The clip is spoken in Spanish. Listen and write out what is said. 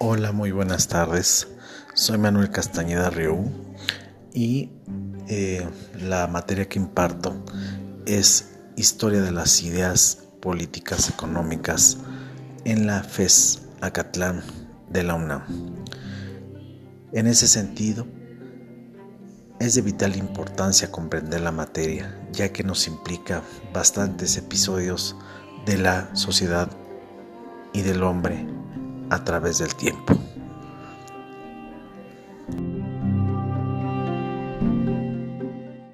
Hola, muy buenas tardes. Soy Manuel Castañeda Riu y eh, la materia que imparto es Historia de las Ideas Políticas Económicas en la FES Acatlán de la UNAM. En ese sentido, es de vital importancia comprender la materia, ya que nos implica bastantes episodios de la sociedad y del hombre a través del tiempo.